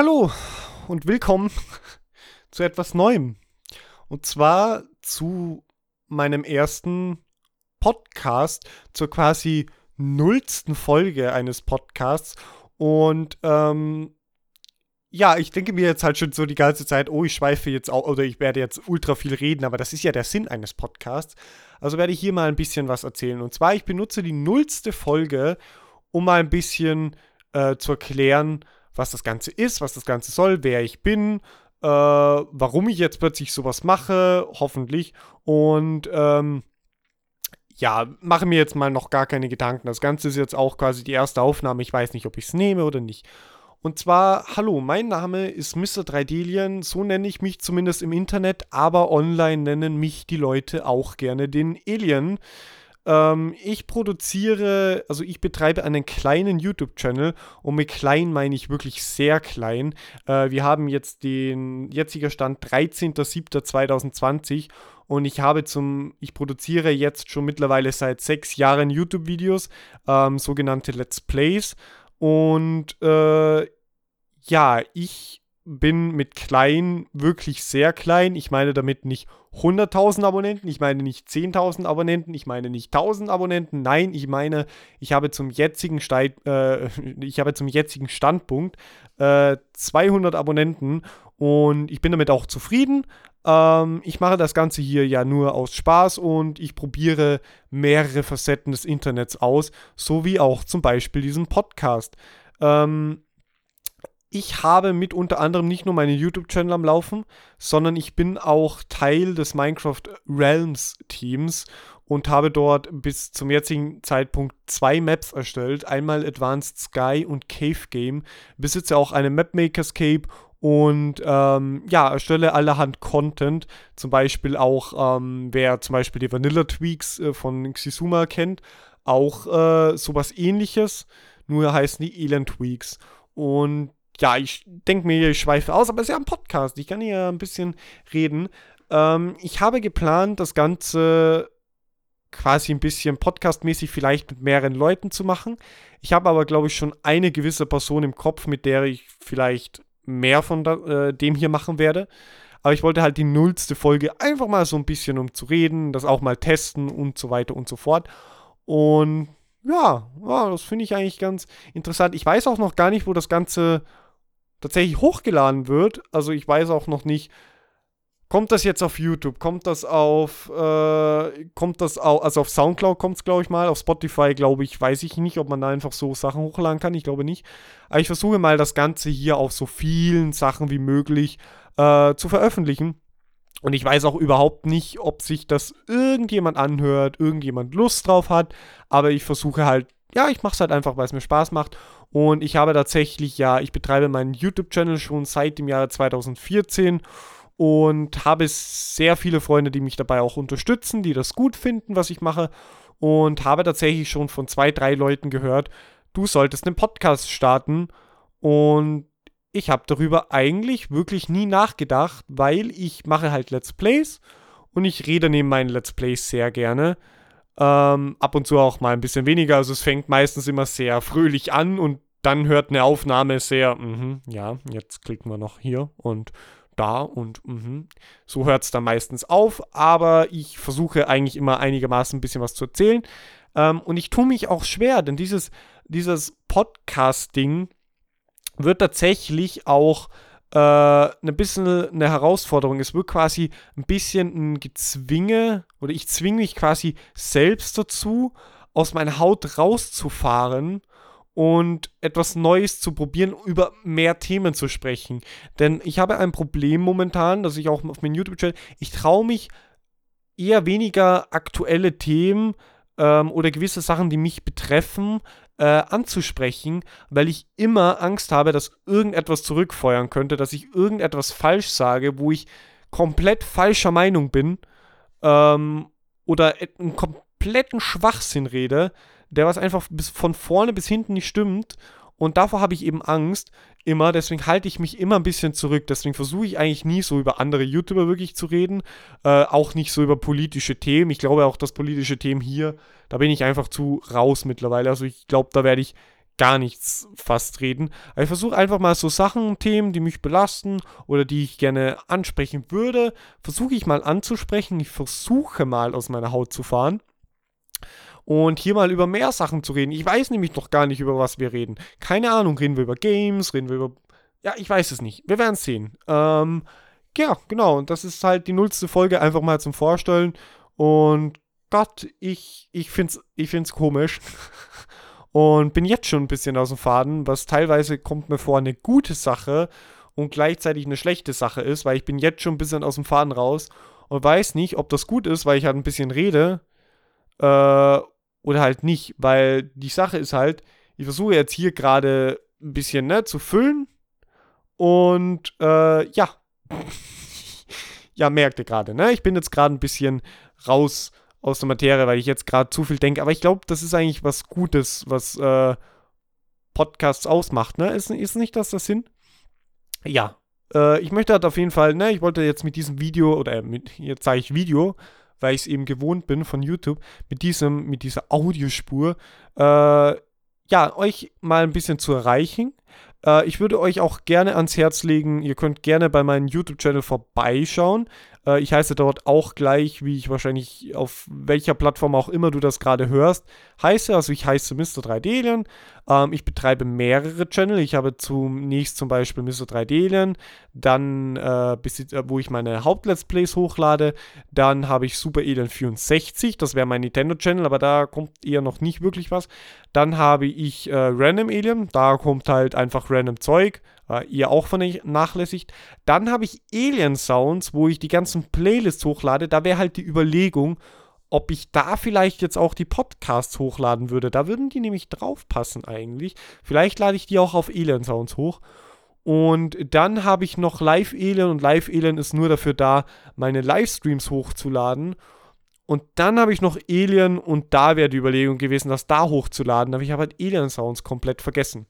Hallo und willkommen zu etwas Neuem. Und zwar zu meinem ersten Podcast, zur quasi nullsten Folge eines Podcasts. Und ähm, ja, ich denke mir jetzt halt schon so die ganze Zeit, oh, ich schweife jetzt auch, oder ich werde jetzt ultra viel reden, aber das ist ja der Sinn eines Podcasts. Also werde ich hier mal ein bisschen was erzählen. Und zwar, ich benutze die nullste Folge, um mal ein bisschen äh, zu erklären, was das Ganze ist, was das Ganze soll, wer ich bin, äh, warum ich jetzt plötzlich sowas mache, hoffentlich. Und ähm, ja, mache mir jetzt mal noch gar keine Gedanken. Das Ganze ist jetzt auch quasi die erste Aufnahme. Ich weiß nicht, ob ich es nehme oder nicht. Und zwar, hallo, mein Name ist Mr. 3Delien, so nenne ich mich zumindest im Internet, aber online nennen mich die Leute auch gerne den Alien. Ähm, ich produziere, also ich betreibe einen kleinen YouTube-Channel und mit klein meine ich wirklich sehr klein. Äh, wir haben jetzt den jetziger Stand 13.07.2020 und ich habe zum, ich produziere jetzt schon mittlerweile seit sechs Jahren YouTube-Videos, ähm, sogenannte Let's Plays. Und äh, ja, ich bin mit klein wirklich sehr klein. Ich meine damit nicht 100.000 Abonnenten, ich meine nicht 10.000 Abonnenten, ich meine nicht 1.000 Abonnenten. Nein, ich meine, ich habe zum jetzigen, Stei äh, ich habe zum jetzigen Standpunkt äh, 200 Abonnenten und ich bin damit auch zufrieden. Ähm, ich mache das Ganze hier ja nur aus Spaß und ich probiere mehrere Facetten des Internets aus, so wie auch zum Beispiel diesen Podcast. Ähm, ich habe mit unter anderem nicht nur meinen YouTube-Channel am Laufen, sondern ich bin auch Teil des Minecraft Realms Teams und habe dort bis zum jetzigen Zeitpunkt zwei Maps erstellt. Einmal Advanced Sky und Cave Game. Besitze auch eine Mapmakerscape und ähm, ja, erstelle allerhand Content. Zum Beispiel auch, ähm, wer zum Beispiel die Vanilla Tweaks äh, von Xisuma kennt, auch äh, sowas ähnliches. Nur heißen die Elend Tweaks. Und ja, ich denke mir, ich schweife aus, aber es ist ja ein Podcast. Ich kann hier ein bisschen reden. Ähm, ich habe geplant, das Ganze quasi ein bisschen podcastmäßig vielleicht mit mehreren Leuten zu machen. Ich habe aber, glaube ich, schon eine gewisse Person im Kopf, mit der ich vielleicht mehr von da, äh, dem hier machen werde. Aber ich wollte halt die nullste Folge einfach mal so ein bisschen um zu reden, das auch mal testen und so weiter und so fort. Und ja, ja das finde ich eigentlich ganz interessant. Ich weiß auch noch gar nicht, wo das Ganze tatsächlich hochgeladen wird. Also ich weiß auch noch nicht, kommt das jetzt auf YouTube, kommt das auf, äh, kommt das auch, also auf Soundcloud kommt es, glaube ich mal, auf Spotify, glaube ich, weiß ich nicht, ob man da einfach so Sachen hochladen kann, ich glaube nicht. Aber ich versuche mal das Ganze hier auf so vielen Sachen wie möglich äh, zu veröffentlichen. Und ich weiß auch überhaupt nicht, ob sich das irgendjemand anhört, irgendjemand Lust drauf hat. Aber ich versuche halt, ja, ich mache es halt einfach, weil es mir Spaß macht. Und ich habe tatsächlich, ja, ich betreibe meinen YouTube-Channel schon seit dem Jahre 2014 und habe sehr viele Freunde, die mich dabei auch unterstützen, die das gut finden, was ich mache. Und habe tatsächlich schon von zwei, drei Leuten gehört, du solltest einen Podcast starten. Und ich habe darüber eigentlich wirklich nie nachgedacht, weil ich mache halt Let's Plays und ich rede neben meinen Let's Plays sehr gerne. Ähm, ab und zu auch mal ein bisschen weniger. Also es fängt meistens immer sehr fröhlich an und dann hört eine Aufnahme sehr, mh, ja, jetzt klicken wir noch hier und da und mh. so hört es dann meistens auf. Aber ich versuche eigentlich immer einigermaßen ein bisschen was zu erzählen. Ähm, und ich tue mich auch schwer, denn dieses, dieses Podcasting wird tatsächlich auch äh, ein bisschen eine Herausforderung. Es wird quasi ein bisschen ein Gezwinge oder ich zwinge mich quasi selbst dazu, aus meiner Haut rauszufahren und etwas Neues zu probieren, über mehr Themen zu sprechen. Denn ich habe ein Problem momentan, dass ich auch auf meinem YouTube-Channel, ich traue mich eher weniger aktuelle Themen ähm, oder gewisse Sachen, die mich betreffen, äh, anzusprechen, weil ich immer Angst habe, dass irgendetwas zurückfeuern könnte, dass ich irgendetwas falsch sage, wo ich komplett falscher Meinung bin ähm, oder einen kompletten Schwachsinn rede, der was einfach bis von vorne bis hinten nicht stimmt. Und davor habe ich eben Angst immer, deswegen halte ich mich immer ein bisschen zurück. Deswegen versuche ich eigentlich nie so über andere YouTuber wirklich zu reden. Äh, auch nicht so über politische Themen. Ich glaube auch, dass politische Themen hier, da bin ich einfach zu raus mittlerweile. Also ich glaube, da werde ich gar nichts fast reden. Aber ich versuche einfach mal so Sachen, Themen, die mich belasten oder die ich gerne ansprechen würde, versuche ich mal anzusprechen. Ich versuche mal aus meiner Haut zu fahren. Und hier mal über mehr Sachen zu reden. Ich weiß nämlich noch gar nicht, über was wir reden. Keine Ahnung, reden wir über Games, reden wir über. Ja, ich weiß es nicht. Wir werden es sehen. Ähm, ja, genau. Und das ist halt die nullste Folge einfach mal zum Vorstellen. Und Gott, ich, ich finde es ich find's komisch. und bin jetzt schon ein bisschen aus dem Faden, was teilweise kommt mir vor eine gute Sache und gleichzeitig eine schlechte Sache ist, weil ich bin jetzt schon ein bisschen aus dem Faden raus und weiß nicht, ob das gut ist, weil ich halt ein bisschen rede äh, oder halt nicht, weil die Sache ist halt, ich versuche jetzt hier gerade ein bisschen ne, zu füllen und äh, ja, ja, merkte gerade, ne, ich bin jetzt gerade ein bisschen raus aus der Materie, weil ich jetzt gerade zu viel denke. Aber ich glaube, das ist eigentlich was Gutes, was äh, Podcasts ausmacht. Ne? Ist, ist nicht das der Sinn? Ja. Äh, ich möchte halt auf jeden Fall, ne, ich wollte jetzt mit diesem Video, oder mit, jetzt sage ich Video, weil ich es eben gewohnt bin von YouTube, mit diesem, mit dieser Audiospur, äh, ja, euch mal ein bisschen zu erreichen. Äh, ich würde euch auch gerne ans Herz legen, ihr könnt gerne bei meinem YouTube-Channel vorbeischauen. Äh, ich heiße dort auch gleich, wie ich wahrscheinlich auf welcher Plattform auch immer du das gerade hörst, heiße. Also ich heiße Mr. 3D Alien. Ähm, ich betreibe mehrere Channel. Ich habe zunächst zum Beispiel Mr. 3D Alien, dann, äh, äh, wo ich meine Haupt-Let's Plays hochlade. Dann habe ich Super Alien 64, das wäre mein Nintendo-Channel, aber da kommt eher noch nicht wirklich was. Dann habe ich äh, Random Alien, da kommt halt einfach random Zeug äh, ihr auch vernachlässigt. Dann habe ich Alien Sounds, wo ich die ganzen Playlists hochlade. Da wäre halt die Überlegung, ob ich da vielleicht jetzt auch die Podcasts hochladen würde. Da würden die nämlich draufpassen eigentlich. Vielleicht lade ich die auch auf Alien Sounds hoch. Und dann habe ich noch Live Alien und Live Alien ist nur dafür da, meine Livestreams hochzuladen. Und dann habe ich noch Alien und da wäre die Überlegung gewesen, das da hochzuladen. Aber ich habe halt Alien Sounds komplett vergessen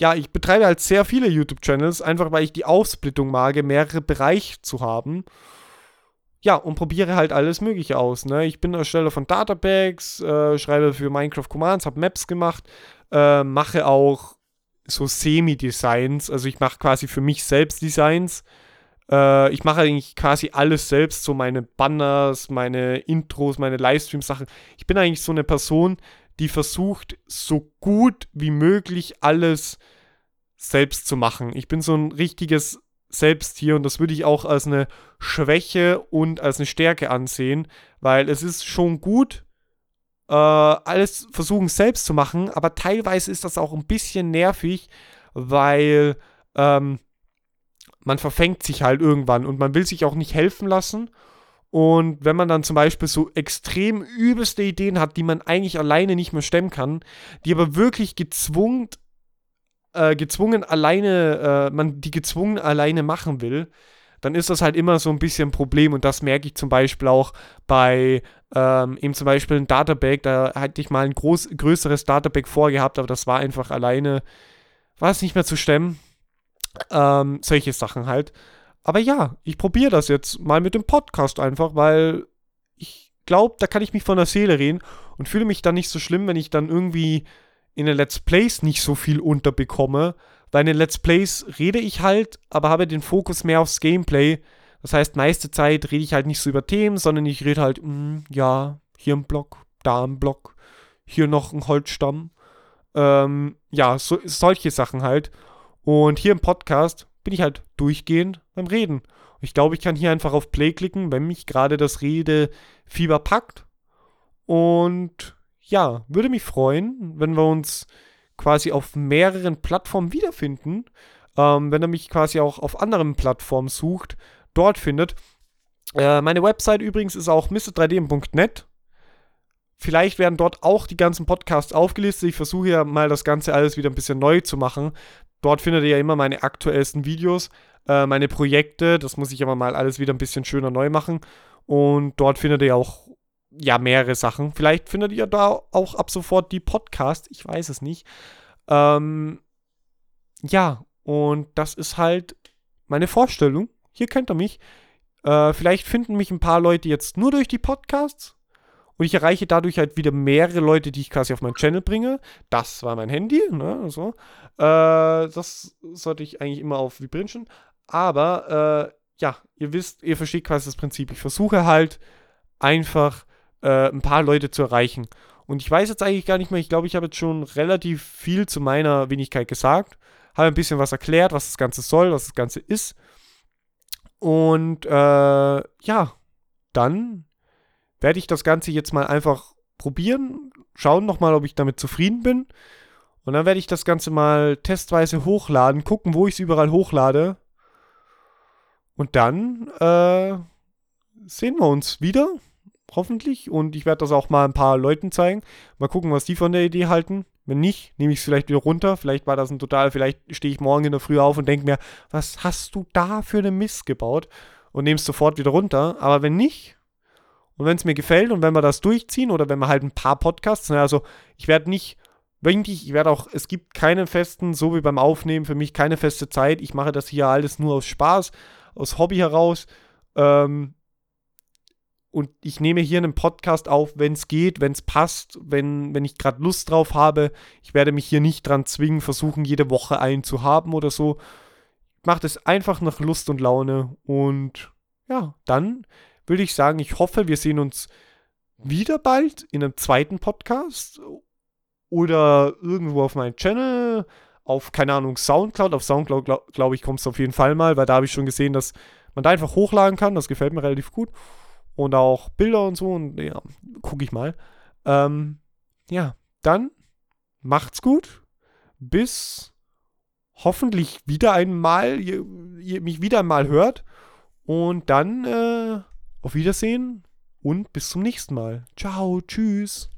ja, ich betreibe halt sehr viele YouTube-Channels, einfach weil ich die Aufsplittung mag, mehrere Bereiche zu haben. Ja, und probiere halt alles Mögliche aus. Ne? Ich bin Ersteller von Databags, äh, schreibe für Minecraft Commands, habe Maps gemacht, äh, mache auch so Semi-Designs. Also ich mache quasi für mich selbst Designs. Äh, ich mache eigentlich quasi alles selbst, so meine Banners, meine Intros, meine Livestream-Sachen. Ich bin eigentlich so eine Person, die versucht, so gut wie möglich alles selbst zu machen. Ich bin so ein richtiges Selbsttier und das würde ich auch als eine Schwäche und als eine Stärke ansehen, weil es ist schon gut, äh, alles versuchen selbst zu machen, aber teilweise ist das auch ein bisschen nervig, weil ähm, man verfängt sich halt irgendwann und man will sich auch nicht helfen lassen und wenn man dann zum Beispiel so extrem übelste Ideen hat, die man eigentlich alleine nicht mehr stemmen kann, die aber wirklich gezwungen, äh, gezwungen alleine, äh, man die gezwungen alleine machen will, dann ist das halt immer so ein bisschen ein Problem. Und das merke ich zum Beispiel auch bei ähm, eben zum Beispiel ein Databag. Da hatte ich mal ein groß, größeres Databag vorgehabt, aber das war einfach alleine, war es nicht mehr zu stemmen. Ähm, solche Sachen halt. Aber ja, ich probiere das jetzt mal mit dem Podcast einfach, weil ich glaube, da kann ich mich von der Seele reden und fühle mich dann nicht so schlimm, wenn ich dann irgendwie in den Let's Plays nicht so viel unterbekomme. Weil in den Let's Plays rede ich halt, aber habe den Fokus mehr aufs Gameplay. Das heißt, meiste Zeit rede ich halt nicht so über Themen, sondern ich rede halt, mh, hm, ja, hier ein Block, da ein Block, hier noch ein Holzstamm. Ähm, ja, so, solche Sachen halt. Und hier im Podcast bin ich halt durchgehend beim Reden. Ich glaube, ich kann hier einfach auf Play klicken, wenn mich gerade das Redefieber packt. Und ja, würde mich freuen, wenn wir uns quasi auf mehreren Plattformen wiederfinden. Ähm, wenn er mich quasi auch auf anderen Plattformen sucht, dort findet. Äh, meine Website übrigens ist auch mr3d.net. Vielleicht werden dort auch die ganzen Podcasts aufgelistet. Ich versuche ja mal das Ganze alles wieder ein bisschen neu zu machen, Dort findet ihr ja immer meine aktuellsten Videos, äh, meine Projekte. Das muss ich aber mal alles wieder ein bisschen schöner neu machen. Und dort findet ihr auch ja mehrere Sachen. Vielleicht findet ihr da auch ab sofort die Podcast. Ich weiß es nicht. Ähm, ja, und das ist halt meine Vorstellung. Hier kennt ihr mich. Äh, vielleicht finden mich ein paar Leute jetzt nur durch die Podcasts und ich erreiche dadurch halt wieder mehrere Leute, die ich quasi auf meinen Channel bringe. Das war mein Handy, ne, so. Äh, das sollte ich eigentlich immer auf Vibrieren. Aber, äh, ja, ihr wisst, ihr versteht quasi das Prinzip. Ich versuche halt einfach äh, ein paar Leute zu erreichen. Und ich weiß jetzt eigentlich gar nicht mehr, ich glaube, ich habe jetzt schon relativ viel zu meiner Wenigkeit gesagt. Habe ein bisschen was erklärt, was das Ganze soll, was das Ganze ist. Und äh, ja, dann werde ich das Ganze jetzt mal einfach probieren, schauen nochmal, ob ich damit zufrieden bin. Und dann werde ich das Ganze mal testweise hochladen, gucken, wo ich es überall hochlade. Und dann äh, sehen wir uns wieder, hoffentlich. Und ich werde das auch mal ein paar Leuten zeigen. Mal gucken, was die von der Idee halten. Wenn nicht, nehme ich es vielleicht wieder runter. Vielleicht war das ein total, vielleicht stehe ich morgen in der Früh auf und denke mir, was hast du da für eine Mist gebaut? Und nehme es sofort wieder runter. Aber wenn nicht, und wenn es mir gefällt und wenn wir das durchziehen oder wenn wir halt ein paar Podcasts, ne, also ich werde nicht wöchentlich, ich werde auch, es gibt keine festen, so wie beim Aufnehmen, für mich keine feste Zeit. Ich mache das hier alles nur aus Spaß, aus Hobby heraus. Ähm, und ich nehme hier einen Podcast auf, wenn es geht, wenn es passt, wenn, wenn ich gerade Lust drauf habe. Ich werde mich hier nicht dran zwingen, versuchen, jede Woche einen zu haben oder so. Ich mache das einfach nach Lust und Laune. Und ja, dann würde ich sagen, ich hoffe, wir sehen uns wieder bald in einem zweiten Podcast oder irgendwo auf meinem Channel, auf, keine Ahnung, Soundcloud. Auf Soundcloud, glaube glaub ich, kommst du auf jeden Fall mal, weil da habe ich schon gesehen, dass man da einfach hochladen kann. Das gefällt mir relativ gut. Und auch Bilder und so. Und ja, gucke ich mal. Ähm, ja, dann macht's gut. Bis hoffentlich wieder einmal, ihr, ihr mich wieder einmal hört. Und dann äh, auf Wiedersehen und bis zum nächsten Mal. Ciao, tschüss.